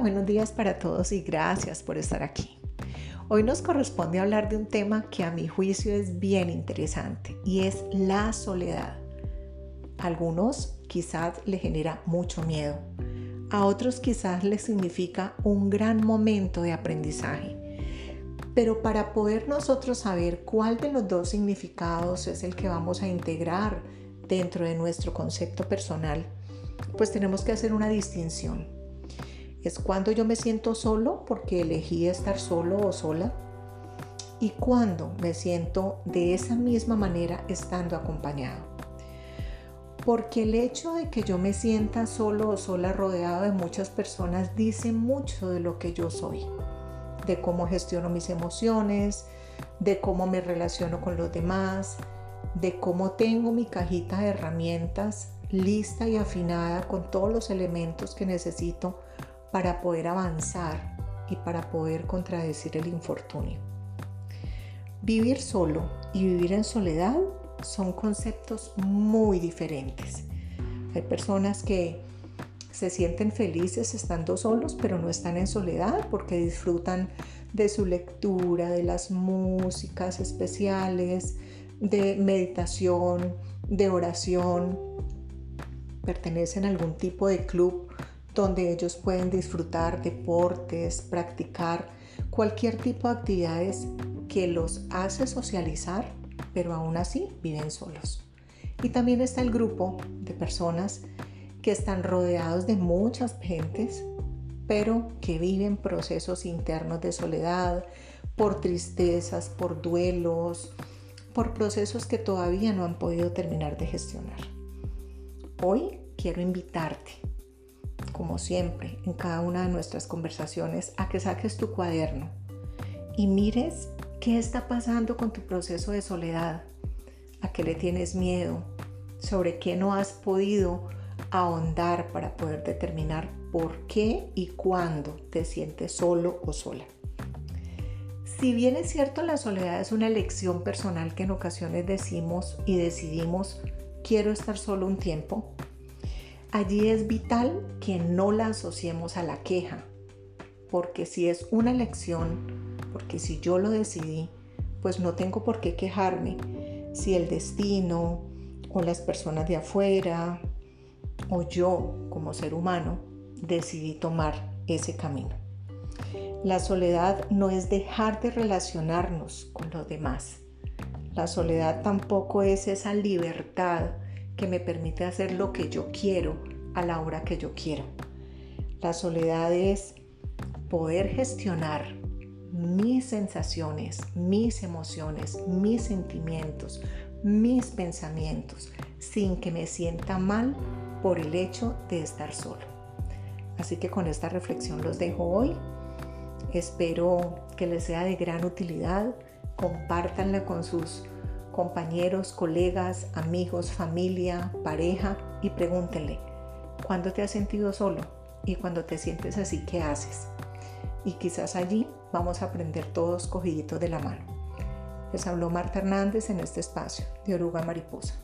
buenos días para todos y gracias por estar aquí. Hoy nos corresponde hablar de un tema que a mi juicio es bien interesante y es la soledad. A algunos quizás le genera mucho miedo, a otros quizás les significa un gran momento de aprendizaje. Pero para poder nosotros saber cuál de los dos significados es el que vamos a integrar dentro de nuestro concepto personal, pues tenemos que hacer una distinción. Es cuando yo me siento solo porque elegí estar solo o sola y cuando me siento de esa misma manera estando acompañado. Porque el hecho de que yo me sienta solo o sola rodeado de muchas personas dice mucho de lo que yo soy, de cómo gestiono mis emociones, de cómo me relaciono con los demás, de cómo tengo mi cajita de herramientas lista y afinada con todos los elementos que necesito para poder avanzar y para poder contradecir el infortunio. Vivir solo y vivir en soledad son conceptos muy diferentes. Hay personas que se sienten felices estando solos, pero no están en soledad porque disfrutan de su lectura, de las músicas especiales, de meditación, de oración, pertenecen a algún tipo de club donde ellos pueden disfrutar deportes, practicar cualquier tipo de actividades que los hace socializar, pero aún así viven solos. Y también está el grupo de personas que están rodeados de muchas gentes, pero que viven procesos internos de soledad, por tristezas, por duelos, por procesos que todavía no han podido terminar de gestionar. Hoy quiero invitarte, como siempre, en cada una de nuestras conversaciones, a que saques tu cuaderno y mires qué está pasando con tu proceso de soledad, a qué le tienes miedo, sobre qué no has podido ahondar para poder determinar por qué y cuándo te sientes solo o sola. Si bien es cierto, la soledad es una elección personal que en ocasiones decimos y decidimos, quiero estar solo un tiempo, allí es vital que no la asociemos a la queja, porque si es una elección, porque si yo lo decidí, pues no tengo por qué quejarme si el destino o las personas de afuera o yo como ser humano decidí tomar ese camino. La soledad no es dejar de relacionarnos con los demás. La soledad tampoco es esa libertad que me permite hacer lo que yo quiero a la hora que yo quiero. La soledad es poder gestionar mis sensaciones, mis emociones, mis sentimientos, mis pensamientos, sin que me sienta mal por el hecho de estar solo. Así que con esta reflexión los dejo hoy. Espero que les sea de gran utilidad. Compártanla con sus compañeros, colegas, amigos, familia, pareja y pregúntenle, ¿cuándo te has sentido solo? Y cuando te sientes así, ¿qué haces? Y quizás allí vamos a aprender todos cogiditos de la mano. Les habló Marta Hernández en este espacio de Oruga Mariposa.